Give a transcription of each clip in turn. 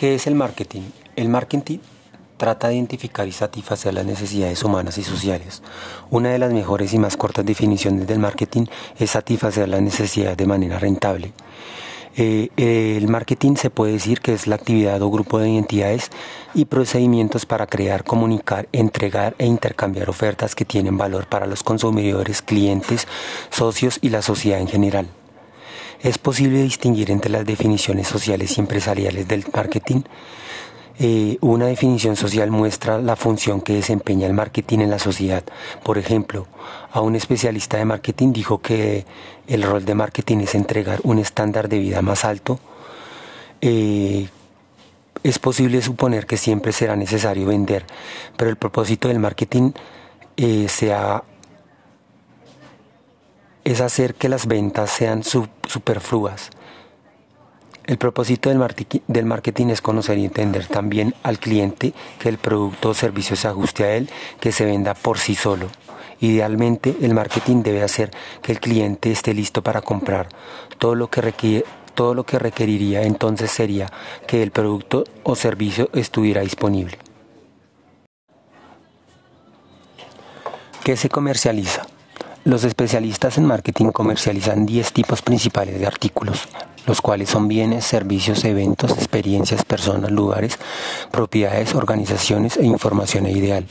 ¿Qué es el marketing? El marketing trata de identificar y satisfacer las necesidades humanas y sociales. Una de las mejores y más cortas definiciones del marketing es satisfacer las necesidades de manera rentable. Eh, el marketing se puede decir que es la actividad o grupo de identidades y procedimientos para crear, comunicar, entregar e intercambiar ofertas que tienen valor para los consumidores, clientes, socios y la sociedad en general. Es posible distinguir entre las definiciones sociales y empresariales del marketing. Eh, una definición social muestra la función que desempeña el marketing en la sociedad. Por ejemplo, a un especialista de marketing dijo que el rol de marketing es entregar un estándar de vida más alto. Eh, es posible suponer que siempre será necesario vender, pero el propósito del marketing eh, sea es hacer que las ventas sean superfluas. El propósito del, marketing es conocer y entender también al cliente que el producto o servicio se ajuste a él, que se venda por sí solo. Idealmente, el marketing debe hacer que el cliente esté listo para comprar. Todo lo que requiere, todo lo que requeriría entonces sería que el producto o servicio estuviera disponible. ¿Qué se comercializa? Los especialistas en marketing comercializan 10 tipos principales de artículos, los cuales son bienes, servicios, eventos, experiencias, personas, lugares, propiedades, organizaciones e información ideal.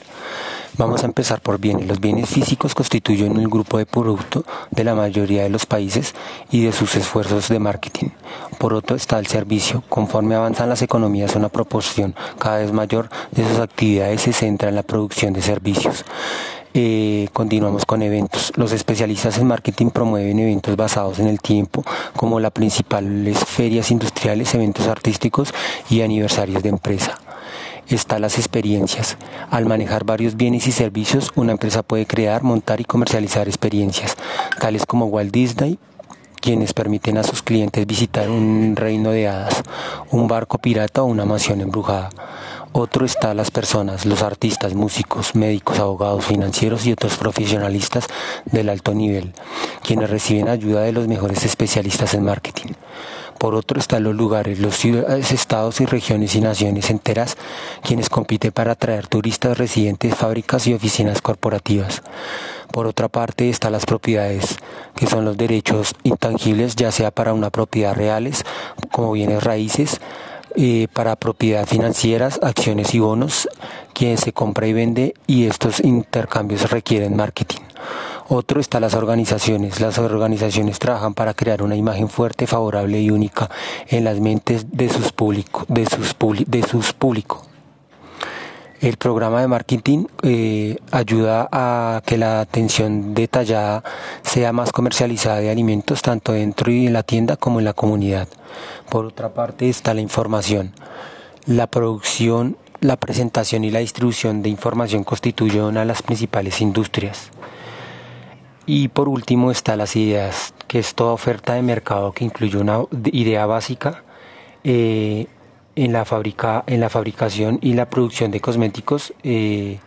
Vamos a empezar por bienes. Los bienes físicos constituyen el grupo de producto de la mayoría de los países y de sus esfuerzos de marketing. Por otro está el servicio. Conforme avanzan las economías, una proporción cada vez mayor de sus actividades se centra en la producción de servicios. Eh, continuamos con eventos. Los especialistas en marketing promueven eventos basados en el tiempo, como las principales ferias industriales, eventos artísticos y aniversarios de empresa. Están las experiencias. Al manejar varios bienes y servicios, una empresa puede crear, montar y comercializar experiencias, tales como Walt Disney, quienes permiten a sus clientes visitar un reino de hadas, un barco pirata o una mansión embrujada. Otro está las personas, los artistas, músicos, médicos, abogados, financieros y otros profesionalistas del alto nivel, quienes reciben ayuda de los mejores especialistas en marketing. Por otro están los lugares, los ciudades, estados y regiones y naciones enteras, quienes compiten para atraer turistas, residentes, fábricas y oficinas corporativas. Por otra parte están las propiedades, que son los derechos intangibles, ya sea para una propiedad reales, como bienes raíces, eh, para propiedad financieras, acciones y bonos, quien se compra y vende y estos intercambios requieren marketing. Otro está las organizaciones. Las organizaciones trabajan para crear una imagen fuerte, favorable y única en las mentes de sus públicos. De sus, de sus públicos. El programa de marketing eh, ayuda a que la atención detallada sea más comercializada de alimentos tanto dentro y en la tienda como en la comunidad. Por otra parte está la información. La producción, la presentación y la distribución de información constituyen una de las principales industrias. Y por último está las ideas, que es toda oferta de mercado que incluye una idea básica. Eh, en la, fábrica, en la fabricación y la producción de cosméticos eh,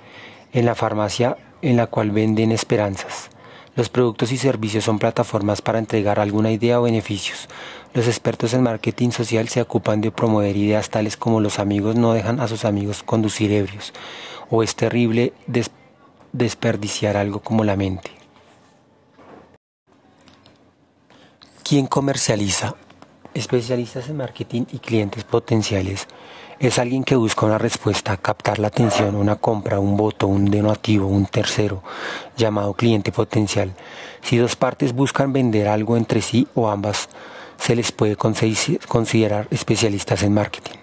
en la farmacia en la cual venden esperanzas. Los productos y servicios son plataformas para entregar alguna idea o beneficios. Los expertos en marketing social se ocupan de promover ideas tales como los amigos no dejan a sus amigos conducir ebrios o es terrible desperdiciar algo como la mente. ¿Quién comercializa? Especialistas en marketing y clientes potenciales es alguien que busca una respuesta, captar la atención, una compra, un voto, un donativo, un tercero, llamado cliente potencial. Si dos partes buscan vender algo entre sí o ambas, se les puede considerar especialistas en marketing.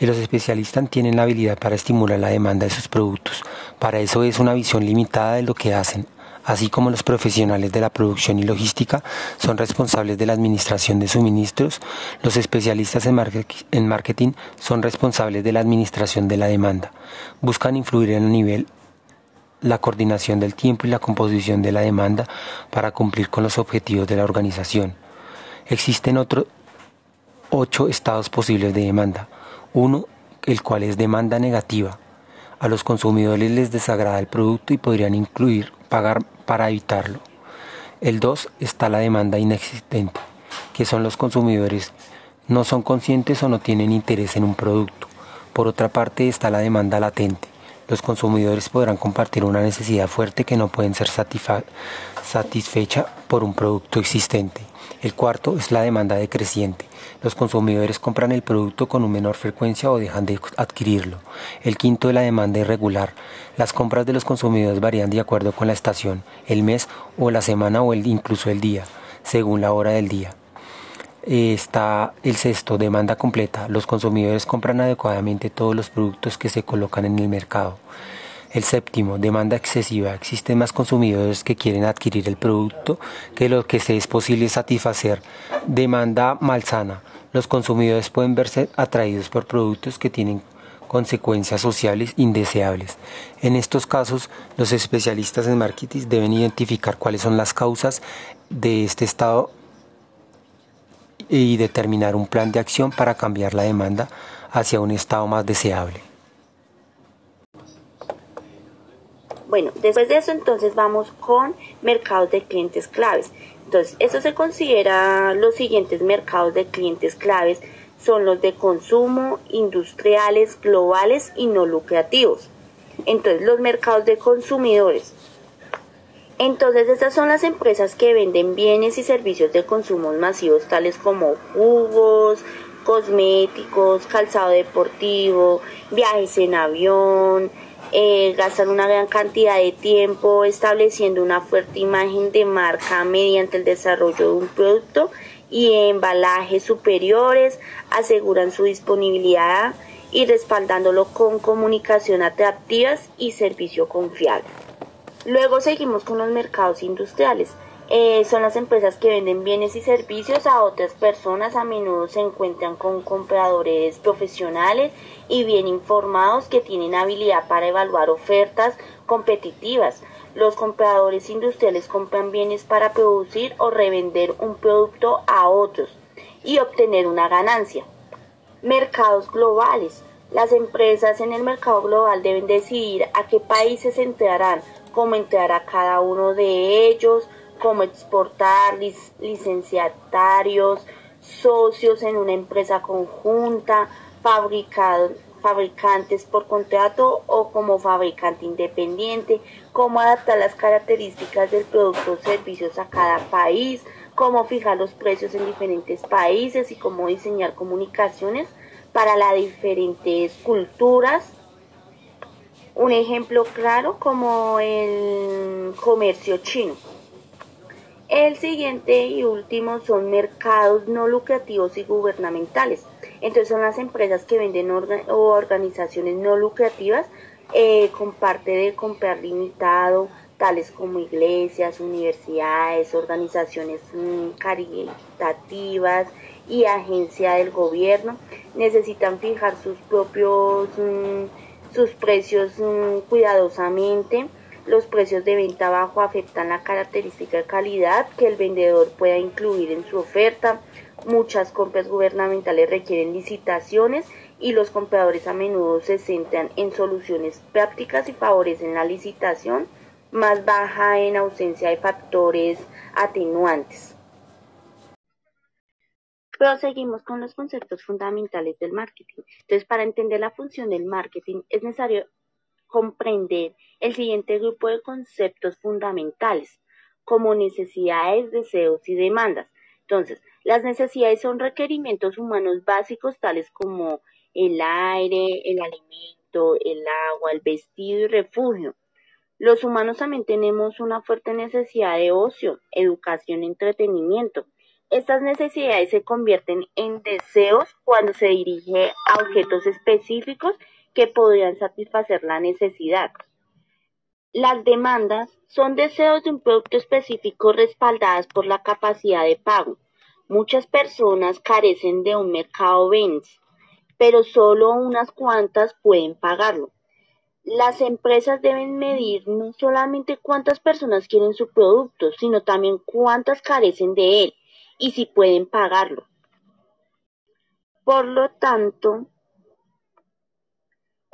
Los especialistas tienen la habilidad para estimular la demanda de sus productos. Para eso es una visión limitada de lo que hacen, así como los profesionales de la producción y logística son responsables de la administración de suministros, los especialistas en marketing son responsables de la administración de la demanda. Buscan influir en el nivel la coordinación del tiempo y la composición de la demanda para cumplir con los objetivos de la organización. Existen otros ocho estados posibles de demanda. Uno, el cual es demanda negativa. A los consumidores les desagrada el producto y podrían incluir pagar para evitarlo. El 2 está la demanda inexistente, que son los consumidores no son conscientes o no tienen interés en un producto. Por otra parte está la demanda latente. Los consumidores podrán compartir una necesidad fuerte que no pueden ser satisfecha por un producto existente. El cuarto es la demanda decreciente. Los consumidores compran el producto con una menor frecuencia o dejan de adquirirlo. El quinto es la demanda irregular. Las compras de los consumidores varían de acuerdo con la estación, el mes o la semana o incluso el día, según la hora del día está el sexto, demanda completa. Los consumidores compran adecuadamente todos los productos que se colocan en el mercado. El séptimo, demanda excesiva. Existen más consumidores que quieren adquirir el producto que lo que se es posible satisfacer. Demanda malsana. Los consumidores pueden verse atraídos por productos que tienen consecuencias sociales indeseables. En estos casos, los especialistas en marketing deben identificar cuáles son las causas de este estado y determinar un plan de acción para cambiar la demanda hacia un estado más deseable. Bueno, después de eso entonces vamos con mercados de clientes claves. Entonces, eso se considera los siguientes mercados de clientes claves son los de consumo, industriales, globales y no lucrativos. Entonces, los mercados de consumidores entonces estas son las empresas que venden bienes y servicios de consumo masivos tales como jugos, cosméticos, calzado deportivo, viajes en avión, eh, gastan una gran cantidad de tiempo estableciendo una fuerte imagen de marca mediante el desarrollo de un producto y embalajes superiores, aseguran su disponibilidad y respaldándolo con comunicación atractivas y servicio confiable. Luego seguimos con los mercados industriales. Eh, son las empresas que venden bienes y servicios a otras personas. A menudo se encuentran con compradores profesionales y bien informados que tienen habilidad para evaluar ofertas competitivas. Los compradores industriales compran bienes para producir o revender un producto a otros y obtener una ganancia. Mercados globales. Las empresas en el mercado global deben decidir a qué países entrarán cómo entrar a cada uno de ellos, cómo exportar, licenciatarios, socios en una empresa conjunta, fabricantes por contrato o como fabricante independiente, cómo adaptar las características del producto o servicios a cada país, cómo fijar los precios en diferentes países y cómo diseñar comunicaciones para las diferentes culturas un ejemplo claro como el comercio chino. El siguiente y último son mercados no lucrativos y gubernamentales. Entonces son las empresas que venden o organizaciones no lucrativas eh, con parte de comprar limitado, tales como iglesias, universidades, organizaciones mm, caritativas y agencia del gobierno. Necesitan fijar sus propios... Mm, sus precios mm, cuidadosamente. Los precios de venta bajo afectan la característica de calidad que el vendedor pueda incluir en su oferta. Muchas compras gubernamentales requieren licitaciones y los compradores a menudo se centran en soluciones prácticas y favorecen la licitación más baja en ausencia de factores atenuantes. Proseguimos con los conceptos fundamentales del marketing. Entonces, para entender la función del marketing es necesario comprender el siguiente grupo de conceptos fundamentales, como necesidades, deseos y demandas. Entonces, las necesidades son requerimientos humanos básicos tales como el aire, el alimento, el agua, el vestido y refugio. Los humanos también tenemos una fuerte necesidad de ocio, educación y entretenimiento. Estas necesidades se convierten en deseos cuando se dirige a objetos específicos que podrían satisfacer la necesidad. Las demandas son deseos de un producto específico respaldadas por la capacidad de pago. Muchas personas carecen de un mercado Benz, pero solo unas cuantas pueden pagarlo. Las empresas deben medir no solamente cuántas personas quieren su producto, sino también cuántas carecen de él y si pueden pagarlo. Por lo tanto,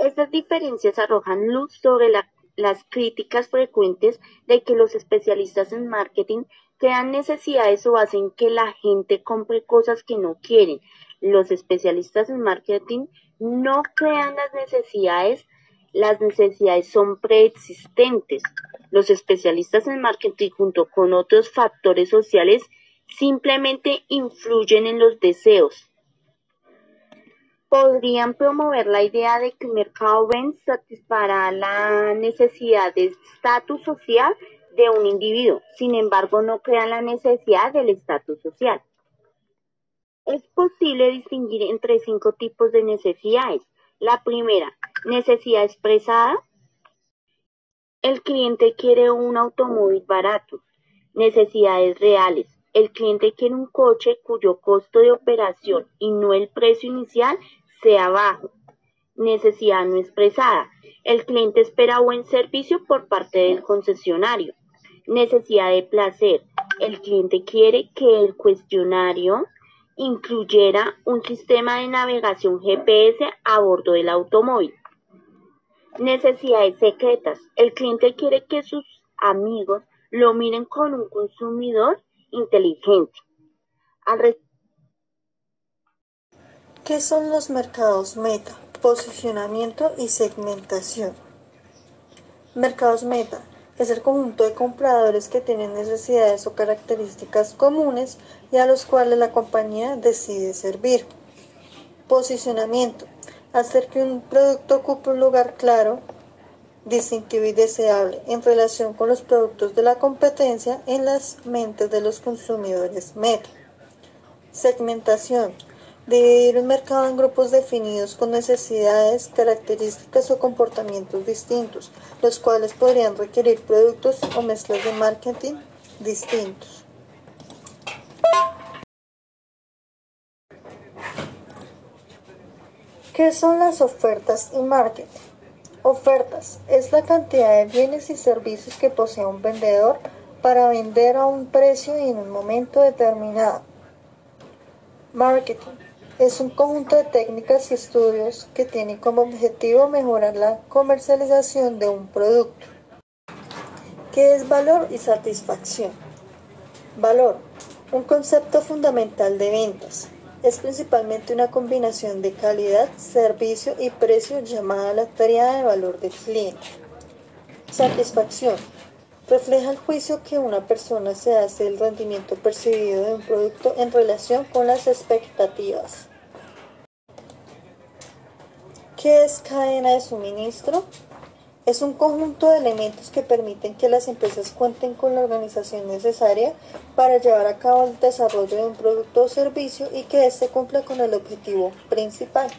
estas diferencias arrojan luz sobre la, las críticas frecuentes de que los especialistas en marketing crean necesidades o hacen que la gente compre cosas que no quieren. Los especialistas en marketing no crean las necesidades, las necesidades son preexistentes. Los especialistas en marketing junto con otros factores sociales simplemente influyen en los deseos. Podrían promover la idea de que el mercado Ben satisfará la necesidad de estatus social de un individuo, sin embargo no crean la necesidad del estatus social. Es posible distinguir entre cinco tipos de necesidades. La primera, necesidad expresada. El cliente quiere un automóvil barato. Necesidades reales. El cliente quiere un coche cuyo costo de operación y no el precio inicial sea bajo. Necesidad no expresada. El cliente espera buen servicio por parte del concesionario. Necesidad de placer. El cliente quiere que el cuestionario incluyera un sistema de navegación GPS a bordo del automóvil. Necesidades secretas. El cliente quiere que sus amigos lo miren con un consumidor inteligente. ¿Qué son los mercados meta? Posicionamiento y segmentación. Mercados meta es el conjunto de compradores que tienen necesidades o características comunes y a los cuales la compañía decide servir. Posicionamiento. Hacer que un producto ocupe un lugar claro, distintivo y deseable en relación con los productos de la competencia en las mentes de los consumidores meta. Segmentación dividir un mercado en grupos definidos con necesidades, características o comportamientos distintos, los cuales podrían requerir productos o mezclas de marketing distintos. ¿Qué son las ofertas y marketing? Ofertas es la cantidad de bienes y servicios que posee un vendedor para vender a un precio y en un momento determinado. Marketing es un conjunto de técnicas y estudios que tiene como objetivo mejorar la comercialización de un producto. ¿Qué es valor y satisfacción? Valor, un concepto fundamental de ventas. Es principalmente una combinación de calidad, servicio y precio llamada la tarea de valor del cliente. Satisfacción, refleja el juicio que una persona se hace del rendimiento percibido de un producto en relación con las expectativas. ¿Qué es cadena de suministro? Es un conjunto de elementos que permiten que las empresas cuenten con la organización necesaria para llevar a cabo el desarrollo de un producto o servicio y que éste cumpla con el objetivo principal.